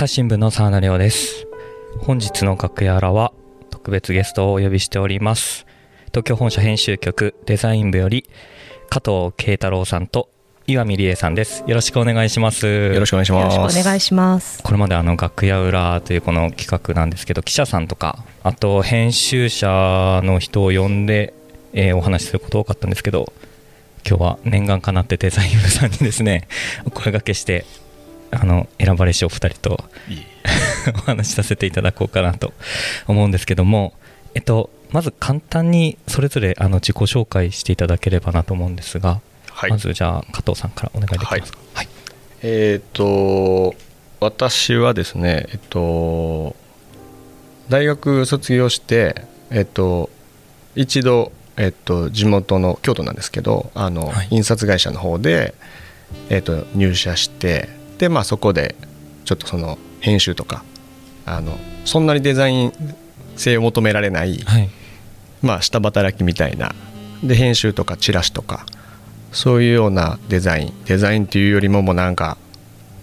朝日新聞の沢田亮です。本日の楽屋らは特別ゲストをお呼びしております。東京本社編集局デザイン部より加藤慶太郎さんと岩見理恵さんです。よろしくお願いします。よろしくお願いします。よろしくお願いします。これまであの楽屋裏というこの企画なんですけど記者さんとかあと編集者の人を呼んで、えーお話しすること多かったんですけど今日は念願かなってデザイン部さんにですねお声掛けしてあの選ばれしお二人と お話しさせていただこうかなと思うんですけども、えっと、まず簡単にそれぞれあの自己紹介していただければなと思うんですが、はい。まずじゃあ加藤さんからお願いできますか？はい。えっ、と私はですねえっと大学卒業してえっと一度えっと地元の京都なんですけどあの、はい。印刷会社の方でえっと入社してでまあそこでちょっとその編集とかあのそんなにデザイン性を求められないはい。まあ、下働きみたいなで編集とかチラシとかそういうようなデザインデザインっていうよりももうなんか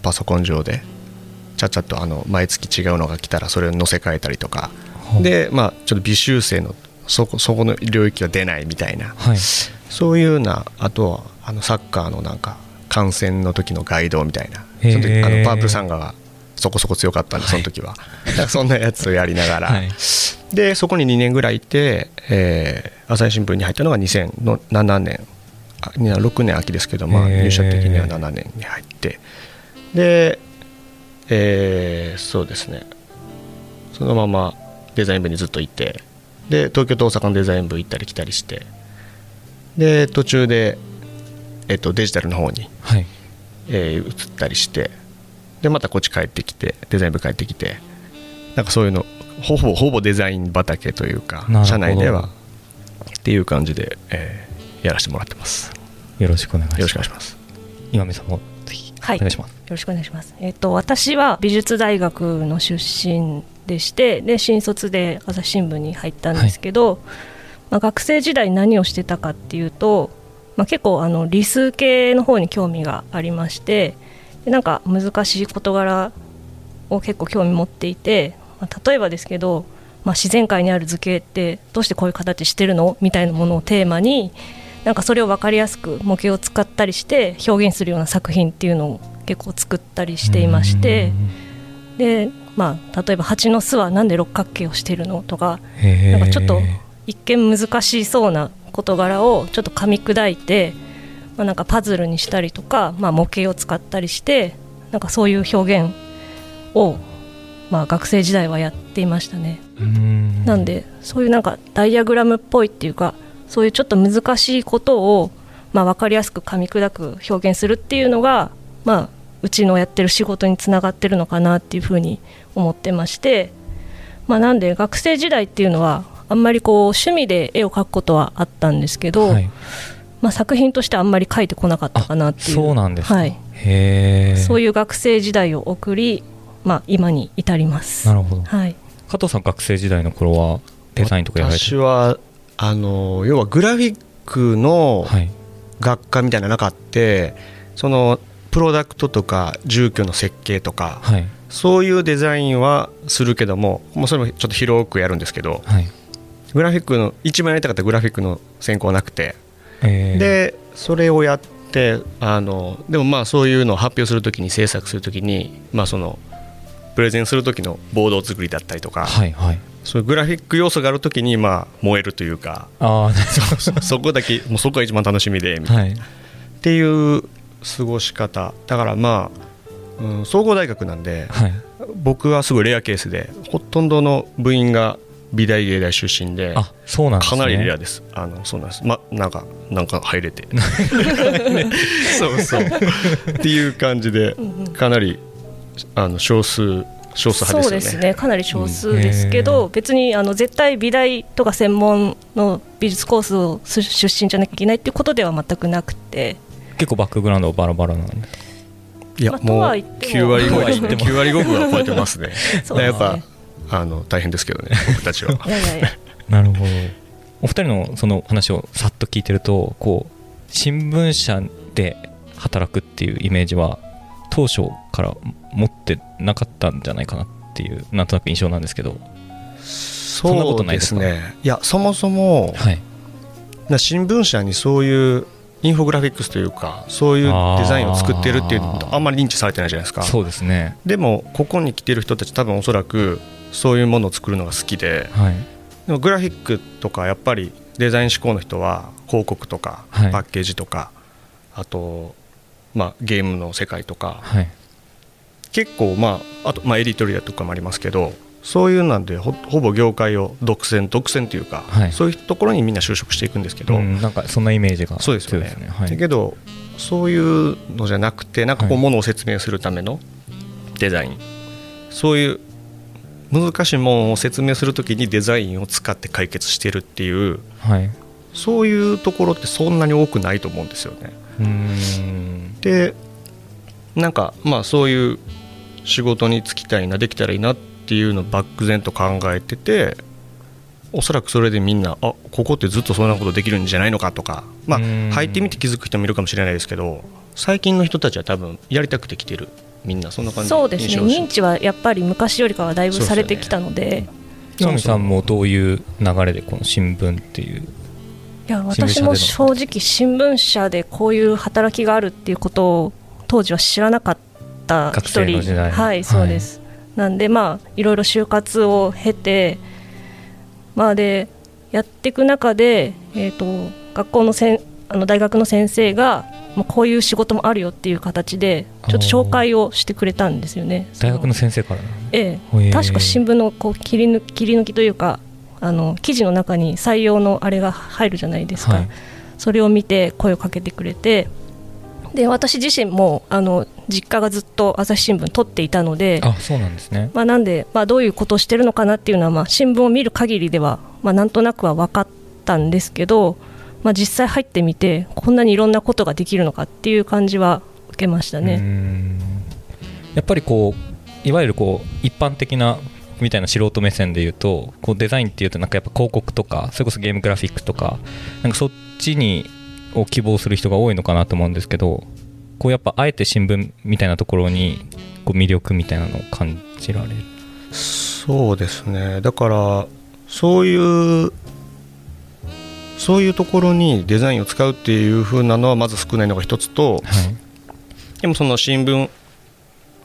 パソコン上でちゃっちゃとあの毎月違うのが来たらそれを載せ替えたりとかでまあちょっと微修正のそこそこの領域は出ないみたいなはい。そういうようなあとはあのサッカーのなんか観戦の時のガイドみたいなその時あのパープルさんがそこそこ強かったんでその時は、だからそんなやつをやりながら、はい。でそこに2年ぐらいいて、えー朝日新聞に入ったのが2007年。あ6年秋ですけど、まあ、入社的には7年に入って。で、えーそうですね。そのままデザイン部にずっといて。で東京と大阪のデザイン部行ったり来たりして。で途中で、えっとデジタルの方に、はいえー移ったりしてでまたこっち帰ってきてデザイン部帰ってきてなんかそういうのほぼほぼデザイン畑というか社内ではっていう感じで、えーやらせてもらってます。よろしくお願いします。よろしくお願いします。岩見さんもぜひおはい。願いします、よろしくお願いします。えっと私は美術大学の出身でして、で新卒で朝日新聞に入ったんですけど、まあ学生時代何をしてたかっていうと、まあ結構あの理数系の方に興味がありまして、でなんか難しい事柄を結構興味持っていて、まあ例えばですけど、まあ自然界にある図形ってどうしてこういう形してるの？みたいなものをテーマに。なんかそれを分かりやすく模型を使ったりして表現するような作品っていうのを結構作ったりしていましてで、まあ、例えば蜂の巣はなんで六角形をしているの？とかなんかちょっと一見難しそうな事柄をちょっと噛み砕いて、まあ、なんかパズルにしたりとか、まあ、模型を使ったりしてなんかそういう表現を、まあ、学生時代はやっていましたね。んなんでそういうなんかダイアグラムっぽいっていうかそういうちょっと難しいことを、まあ、分かりやすく噛み砕く表現するっていうのが、まあ、うちのやってる仕事につながってるのかなっていうふうに思ってまして、まあ、なんで学生時代っていうのはあんまりこう趣味で絵を描くことはあったんですけど、はい。まあ、作品としてあんまり描いてこなかったかなっていう。そうなんですか、はい、へえそういう学生時代を送り、まあ、今に至ります。なるほど。はい。加藤さん学生時代の頃はデザインとかやられて私はあの要はグラフィックのはい。学科みたいなのなかってそのプロダクトとか住居の設計とかはい。そういうデザインはするけどももうそれもちょっと広くやるんですけどはいグラフィックの一番やりたかったグラフィックの専攻はなくて。えー。でそれをやってあのでもまあそういうのを発表するときに制作するときにまあそのプレゼンする時のボード作りだったりとか、はいはい。そういうグラフィック要素がある時にまあ燃えるというか。ああそ そこだけもうそこが一番楽しみでみたいな、はい。っていう過ごし方。だからまあ、うん、総合大学なんではい。僕はすごいレアケースでほとんどの部員が美大芸大出身であそうなんですね。かなりレアです。あのそうなんです。まなんかなんか入れて。そうそう。っていう感じでかなりあの少数少数派そうでよね。ですすね。かなり少数ですけど、うん。別にあの絶対美大とか専門の美術コースをす出身じゃなきゃいけないっていうことでは全くなくて。結構バックグラウンドバラバラなんで。まあいやもうとは言っても。9割5とは言っても9割5分は超えてますね。ね。やっぱあの大変ですけどね 僕たちは。なるほど。お二人のその話をさっと聞いてるとこう新聞社で働くっていうイメージは当初から持ってなかったんじゃないかなっていうなんとなく印象なんですけど。んなこそうでとないですね。いやそもそもはい。な新聞社にそういうインフォグラフィックスというかそういうデザインを作ってるっていうあんまり認知されてないじゃないですか。そうですね。でもここに来てる人たち多分おそらくそういうものを作るのが好きではい。でもグラフィックとかやっぱりデザイン志向の人は広告とかはい。パッケージとか、あと、まあ、ゲームの世界とかはい。結構まああと、まあ、エディトリアとかもありますけどそういうなんでほほぼ業界を独占独占というか、はい。そういうところにみんな就職していくんですけど、うん、なんかそんなイメージがそうですよね。強いはい、だけどそういうのじゃなくてなんかこうはい。ものを説明するためのデザイン、そういう難しいものを説明するときにデザインを使って解決してるっていうはい、そういうところってそんなに多くないと思うんですよね。うーん。でなんかまあそういう仕事に就きたいなできたらいいなっていうのを漠然と考えてておそらくそれでみんなあここってずっとそんなことできるんじゃないのかとか。まあうん。入ってみて気づく人もいるかもしれないですけど最近の人たちは多分やりたくて来てるみんなそんな感じそうですね。認知はやっぱり昔よりかはだいぶされてきたので。岩見さんもどういう流れでこの新聞っていういや私も正直新聞社でこういう働きがあるっていうことを当時は知らなかった学一人。生の時代。はいそうです、なんでまあいろいろ就活を経てまあでやっていく中で、えー、と学校のせんあの大学の先生がまあこういう仕事もあるよっていう形でちょっと紹介をしてくれたんですよね。大学のそ先生からえへえ。ー確か新聞のこう切り抜切り抜きというかあの記事の中に採用のあれが入るじゃないですか、はい。それを見て声をかけてくれてで私自身もあの実家がずっと朝日新聞取っていたのであそうなんですね。まあ、なんで、まあ、どういうことをしてるのかなっていうのは、まあ、新聞を見る限りでは、まあ、なんとなくは分かったんですけど、まあ、実際入ってみてこんなにいろんなことができるのかっていう感じは受けましたうーね。ん。やっぱりこういわゆるこう一般的なみたいな素人目線で言うとこうデザインっていうとなんかやっぱ広告とかそれこそゲームグラフィックとかなんかそっちにを希望する人が多いのかなと思うんですけどこうやっぱあえて新聞みたいなところにこう魅力みたいなのを感じられる。そうですね。だからそういうそういうところにデザインを使うっていう風なのはまず少ないのが一つとはい。でもその新聞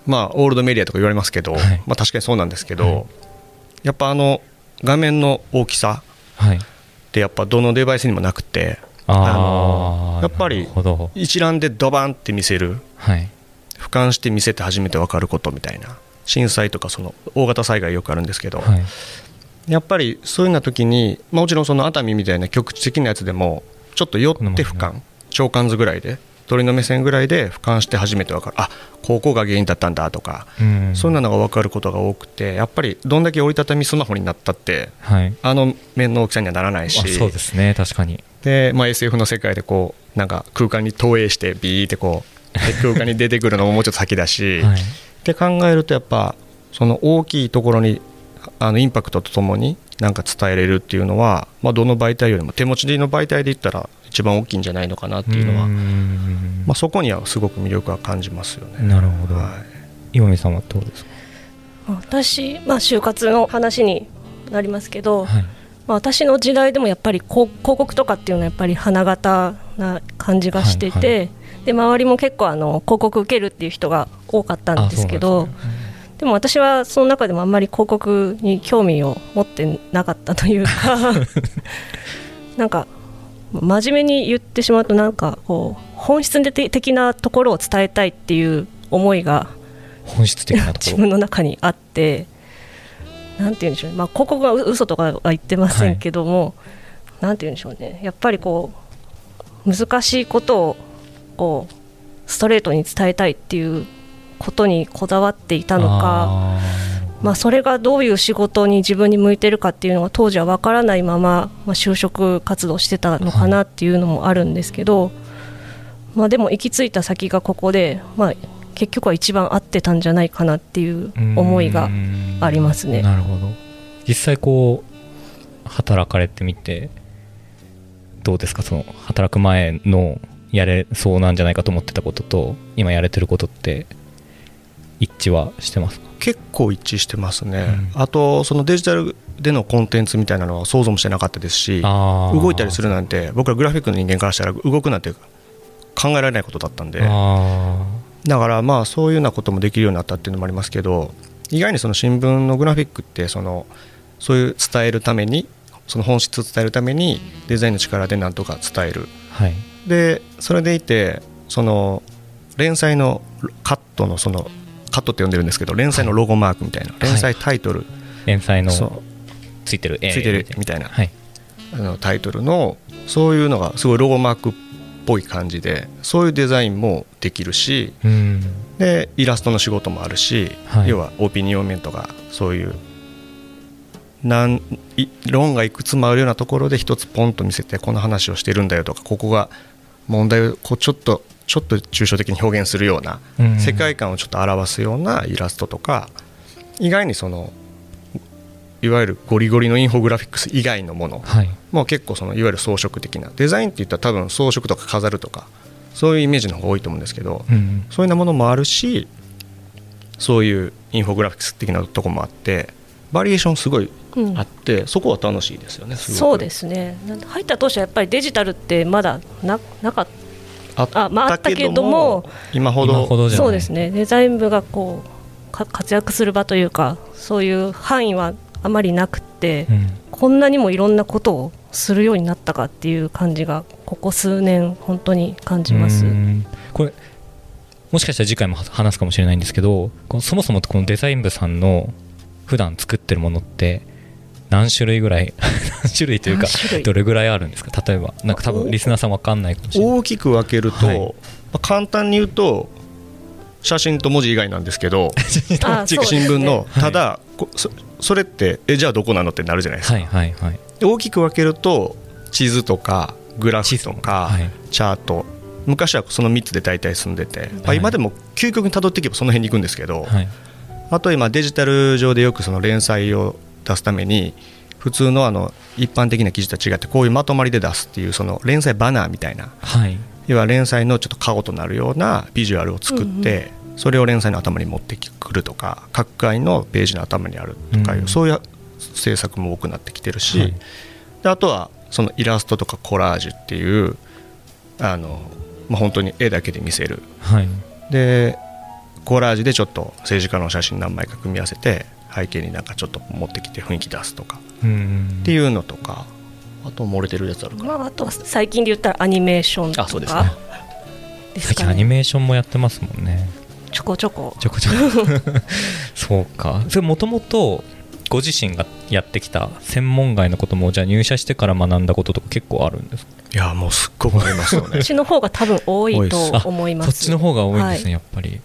まあオールドメディアとか言われますけど、はい。まあ、確かにそうなんですけど、はい。やっぱあの画面の大きさはい。ってやっぱどのデバイスにもなくてあのあやっぱり一覧でドバンって見せるはい。俯瞰して見せて初めて分かることみたいな震災とかその大型災害よくあるんですけど、はいやっぱりそういうような時に、まあ、もちろんその熱海みたいな局地的なやつでもちょっと寄って俯瞰長官図ぐらいで鳥の目線ぐらいで俯瞰して初めて分かる。あここが原因だったんだとか、うん。そんなのが分かることが多くてやっぱりどんだけ折りたたみスマホになったってはい。あの面の大きさにはならないし。あそうですね確かに。で、まあ、SF の世界でこうなんか空間に投影してビーってこうで空間に出てくるのももうちょっと先だし、はい。って考えるとやっぱその大きいところにあのインパクトとともになんか伝えれるっていうのは、まあ、どの媒体よりも手持ちの媒体で言ったら一番大きいんじゃないのかなっていうのは、ん。まあ、そこにはすごく魅力は感じますよね。なるほど、はい。岩見さんはどうですか？私、まあ、就活の話になりますけど、はい。まあ、私の時代でもやっぱり広広告とかっていうのはやっぱり花形な感じがしてて、はいで周りも結構あの広告受けるっていう人が多かったんですけどあそうなんでも私はその中でもあんまり広告に興味を持ってなかったというか なんか真面目に言ってしまうとなんかこう本質的なところを伝えたいっていう思いが本質的なと自ころ。分の中にあってなんて言うんでしょうね、まあ、広告が嘘とかは言ってませんけども、なんて言うんでしょうね。やっぱりこう難しいことをこうストレートに伝えたいっていうことにこだわっていたのかまあ、それがどういう仕事に自分に向いてるかっていうのが当時は分からないまま、まあ、就職活動してたのかなっていうのもあるんですけど、まあ、でも行き着いた先がここで、まあ、結局は一番合ってたんじゃないかなっていう思いがありますね。なるほど。実際こう働かれてみてどうですか？その働く前のやれそうなんじゃないかと思ってたことと今やれてることって一致はしてますか？結構一致してますね、うん、あとそのデジタルでのコンテンツみたいなのは想像もしてなかったですし動いたりするなんて僕らグラフィックの人間からしたら動くなんて考えられないことだったんで。だからまあそういうようなこともできるようになったっていうのもありますけど意外にその新聞のグラフィックってそのそういう伝えるためにその本質を伝えるためにデザインの力でなんとか伝える、はい、でそれでいてその連載のカットのそのカットって呼んでるんですけど連載のロゴマークみたいな、連載タイトル、はい、連載のついてるついてるみたいな、はい、あのタイトルのそういうのがすごいロゴマークっぽい感じでそういうデザインもできるし、でイラストの仕事もあるし、はい、要はオピニオン面とかそういうなん論がいくつもあるようなところで一つポンと見せてこの話をしてるんだよとかここが問題をこうちょっとちょっと抽象的に表現するような、世界観をちょっと表すようなイラストとか意外にそのいわゆるゴリゴリのインフォグラフィックス以外のものも結構そのいわゆる装飾的なデザインっていったら多分装飾とか飾るとかそういうイメージの方が多いと思うんですけど、そういうなものもあるしそういうインフォグラフィックス的なとこもあってバリエーションすごいあって、うん、そこは楽しいですよねそうですね。入った当初はやっぱりデジタルってまだななかったあまあ、あったけども。今ほど。そうですね。デザイン部がこう活躍する場というかそういう範囲はあまりなくて、うん、こんなにもいろんなことをするようになったかっていう感じがここ数年本当に感じます。これもしかしたら次回も話すかもしれないんですけどそもそもこのデザイン部さんの普段作ってるものって何種類ぐらい 何種類というかどれぐらいあるんですか？例えばなんか多分リスナーさん分かんないかもしれない。大きく分けると、はい、まあ、簡単に言うと写真と文字以外なんですけど 新聞の、ただ、そそれってえじゃあどこなのってなるじゃないですか、はいはいはい、大きく分けると地図とかグラフとか、はい、チャート。昔はその3つで大体済んでて、はい、今でも究極にたどっていけばその辺に行くんですけど、はい、あと今デジタル上でよくその連載を出すために普通のあの一般的な記事と違ってこういうまとまりで出すっていうその連載バナーみたいな、はい、要は連載のちょっと顔となるようなビジュアルを作って、それを連載の頭に持ってくるとか各回のページの頭にあるとかいう、そういう制作も多くなってきてるし、はい、であとはそのイラストとかコラージュっていうあの、まあ、本当に絵だけで見せる、はい、でコラージュでちょっと政治家の写真何枚か組み合わせて背景になんかちょっと持ってきて雰囲気出すとかっていうのとかあと漏れてるやつあるかな、まあ、あとは最近で言ったらアニメーションとか。あそうですね。最近アニメーションもやってますもんね。ちょこちょこ。ちょこちょこ。そうか。それもともとご自身がやってきた専門外のこともじゃあ入社してから学んだこととか結構あるんですか？いやもうすっごくありますよね。そっちの方が多分多いと思います。そっちの方が多いんですね、はい、やっぱり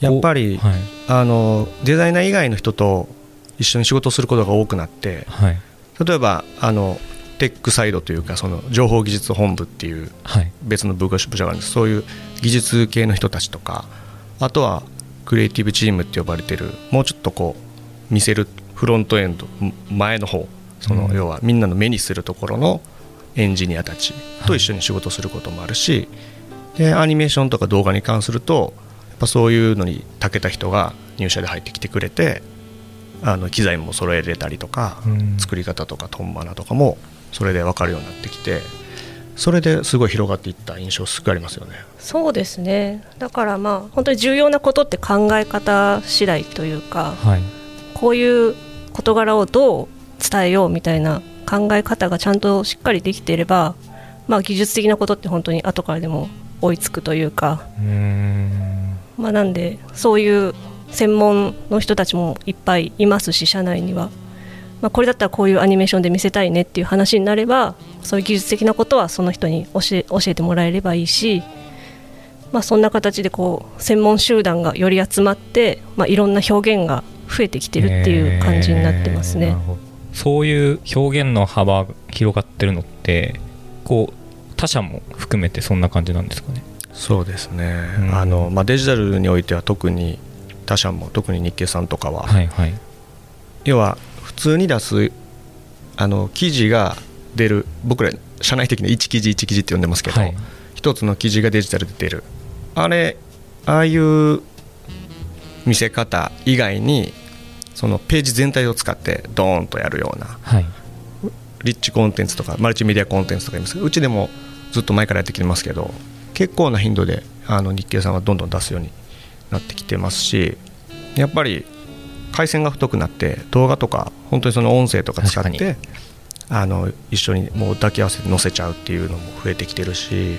やっぱり、はい、あのデザイナー以外の人と一緒に仕事することが多くなって、はい、例えばあのテックサイドというかその情報技術本部っていう別の部署があるんです。そういう技術系の人たちとかあとはクリエイティブチームって呼ばれてるもうちょっとこう見せるフロントエンド前の方その要はみんなの目にするところのエンジニアたちと一緒に仕事することもあるし、でアニメーションとか動画に関するとぱそういうのに長けた人が入社で入ってきてくれてあの機材も揃えれたりとか、うん、作り方とかトンマナとかもそれで分かるようになってきてそれですごい広がっていった印象すごいありますよね。そうですねだからまあ本当に重要なことって考え方次第というか、はい、こういう事柄をどう伝えようみたいな考え方がちゃんとしっかりできていれば、まあ、技術的なことって本当に後からでも追いつくというか。うまあ、なんでそういう専門の人たちもいっぱいいますし社内には、まあ、これだったらこういうアニメーションで見せたいねっていう話になればそういう技術的なことはその人に教え教えてもらえればいいし、まあ、そんな形でこう専門集団がより集まって、まあ、いろんな表現が増えてきてるっていう感じになってますね。そういう表現の幅が広がってるのってこう他社も含めてそんな感じなんですかね？そうですね、うん、あのまあ、デジタルにおいては特に他社も特に日経さんとかは、はいはい、要は普通に出すあの記事が出る僕ら社内的に1記事1記事って呼んでますけど、はい、1つの記事がデジタルで出る。あれああいう見せ方以外にそのページ全体を使ってドーンとやるようなはい。リッチコンテンツとかマルチメディアコンテンツとか言いますけどうちでもずっと前からやってきてますけど結構な頻度であの日経さんはどんどん出すようになってきてますしやっぱり回線が太くなって動画とか本当にその音声とか使ってあの一緒にもう抱き合わせて載せちゃうっていうのも増えてきてるし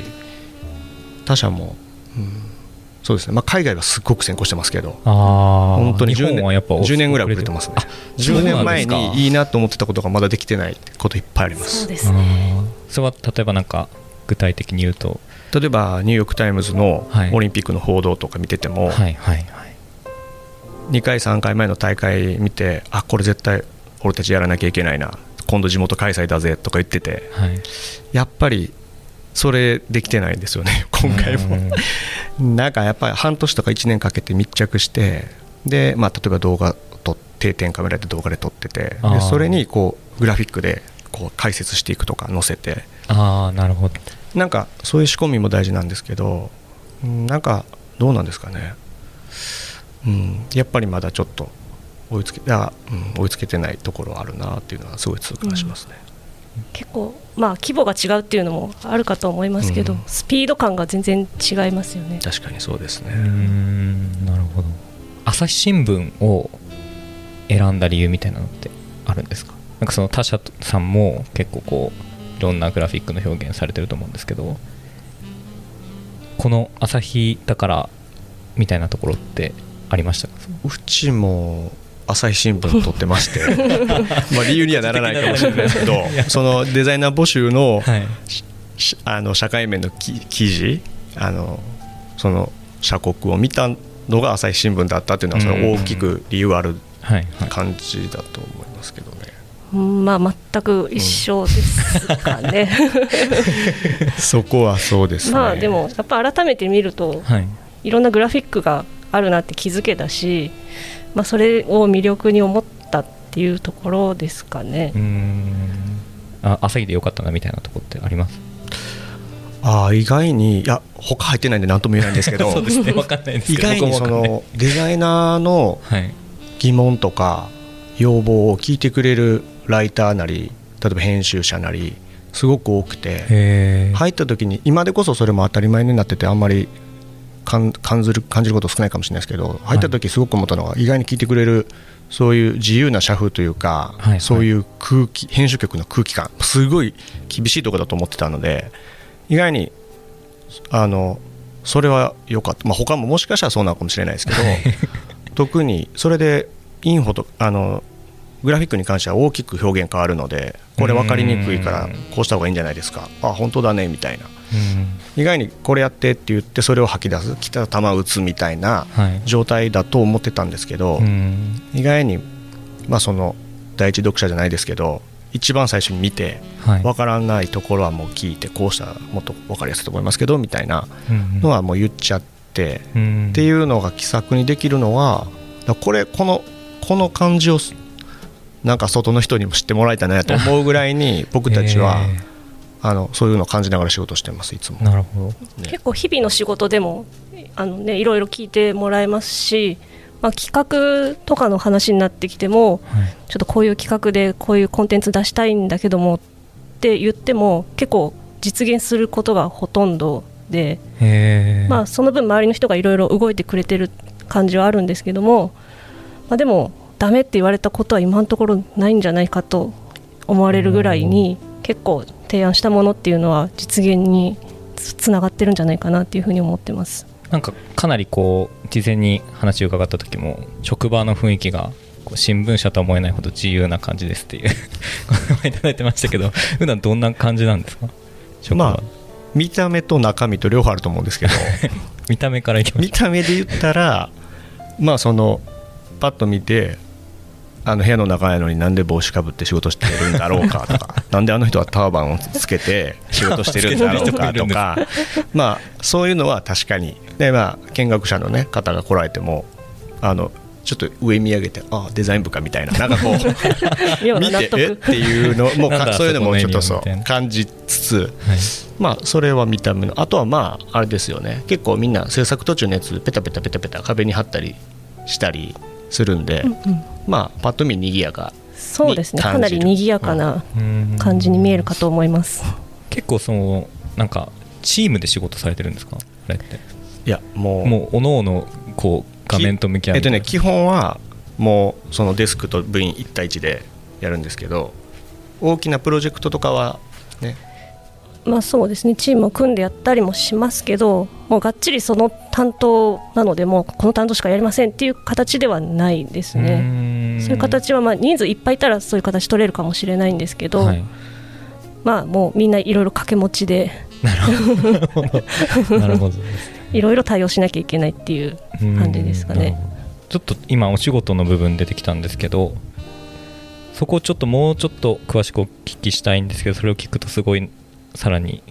他社も、うん、そうですね、まあ、海外はすっごく先行してますけど本当に10日本はやっぱ年 ,10 年ぐらい遅れてますね。10年前にいいなと思ってたことがまだできてないこといっぱいあります。そうですねそれは例えばなんか具体的に言うと例えばニューヨーク・タイムズのはい。オリンピックの報道とか見てても、はいはいはい。2回3回前の大会見てあこれ絶対俺たちやらなきゃいけないな。今度地元開催だぜとか言っててはい。やっぱりそれできてないんですよね 今回も。なんかやっぱり半年とか1年かけて密着してで、まあ、例えば動画と定点カメラで動画で撮っててでそれにこうグラフィックでこう解説していくとか載せて。ああなるほどなんかそういう仕込みも大事なんですけどうんなんかどうなんですかね、うん、やっぱりまだちょっと追いつけあ、うん、追いつけてないところはあるなっていうのはすごい痛感しますね。結構まあ規模が違うっていうのもあるかと思いますけど、うん。スピード感が全然違いますよね。確かにそうですね、んなるほど。朝日新聞を選んだ理由みたいなのってあるんですか？なんかその他社さんも結構こういろんなグラフィックの表現されてると思うんですけどこの朝日だからみたいなところってありましたか？うちも朝日新聞撮ってまして まあ理由にはならないかもしれないですけどそのデザイナー募集のはい。しあの社会面のき記事あのその社国を見たのが朝日新聞だったっていうのはそれ大きく理由ある感じだと思いますけどまあ全く一緒ですかね、そこはそうですね。まあでもやっぱ改めて見るとはい。いろんなグラフィックがあるなって気づけたし、まあ、それを魅力に思ったっていうところですかね。うー。ん。あ朝日でよかったなみたいなところってあります？ああ意外にいや他入ってないんで何とも言えないんですけど そうですね。意外にそのデザイナーのはい。疑問とか要望を聞いてくれるライターなり例えば編集者なりすごく多くて入った時に今でこそそれも当たり前になっててあんまり感感じる感じること少ないかもしれないですけど入った時すごく思ったのが意外に聞いてくれるそういう自由な社風というか、はいはい。そういう空気編集局の空気感すごい厳しいところだと思ってたので意外にあのそれは良かった、まあ、他ももしかしたらそうなのかもしれないですけど 特にそれでインフォとあのグラフィックに関しては大きく表現変わるのでこれ分かりにくいからこうした方がいいんじゃないですか。あ本当だねみたいな。うん。意外にこれやってって言ってそれを吐き出す来た球を打つみたいなはい。状態だと思ってたんですけど、うん。意外に、まあ、その第一読者じゃないですけど一番最初に見てはい。分からないところはもう聞いてこうしたらもっと分かりやすいと思いますけどみたいなうんのはもう言っちゃって、うん。っていうのが気さくにできるのはこれこのこの感じをなんか外の人にも知ってもらいたいなと思うぐらいに 僕たちは、へあのそういうのを感じながら仕事してますいつも。ー。なるほど。結構日々の仕事でもあの、ね、いろいろ聞いてもらえますし、まあ、企画とかの話になってきてもはい。ちょっとこういう企画でこういうコンテンツ出したいんだけどもって言っても結構実現することがほとんどで、まあ、その分周りの人がいろいろ動いてくれてる感じはあるんですけども、まあ、でもダメって言われたことは今のところないんじゃないかと思われるぐらいに結構提案したものっていうのは実現につつながってるんじゃないかなっていうふうに思ってます。なんかかなりこう事前に話を伺った時も職場の雰囲気が新聞社とは思えないほど自由な感じですっていう いただいてましたけど普段どんな感じなんですか？職場、まあ見た目と中身と両方あると思うんですけど。見た目からいきまし見た目で言ったらまあそのパッと見てあの部屋の中やのになんで帽子かぶって仕事してるんだろうかとか なんであの人はターバンをつけて仕事してるんだろうかとかまあそういうのは確かに。でまあ見学者の、ね、方が来られてもあのちょっと上見上げてあデザイン部かみたいななんかこう 見てえ？っていうのもなんだかそういうのもちょっとそうな感じつつはい。まあそれは見た目のあとはまああれですよね。結構みんな制作途中のやつペタペタペタペタ壁に貼ったりしたりするんで、うんうんまあパッと見賑やかそうですね。に感じる。かなり賑やかなうん。感じに見えるかと思います、結構そのなんかチームで仕事されてるんですか？あれって。いやもうもうおのおのこう画面と向き合うえっとね基本はもうそのデスクと部員1対1でやるんですけど大きなプロジェクトとかはね。まあそうですね。チームを組んでやったりもしますけどもうがっちりその担当なのでもうこの担当しかやりませんっていう形ではないですねそういう形はまあ人数いっぱいいたらそういう形取れるかもしれないんですけど、はい、まあもうみんないろいろ掛け持ちで。なるほど。なるほどいろいろ対応しなきゃいけないっていう感じですかね。ちょっと今お仕事の部分出てきたんですけどそこをちょっともうちょっと詳しくお聞きしたいんですけどそれを聞くとすごいさらに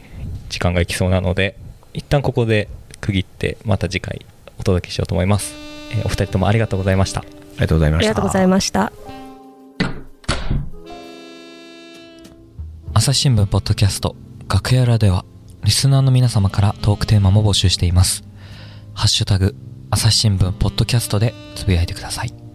時間がいきそうなので一旦ここで区切ってまた次回お届けしようと思います、えーお二人ともありがとうございました。ありがとうございました。ありがとうございました。朝日新聞ポッドキャスト楽屋裏ではリスナーの皆様からトークテーマも募集しています。ハッシュタグ朝日新聞ポッドキャストでつぶやいてください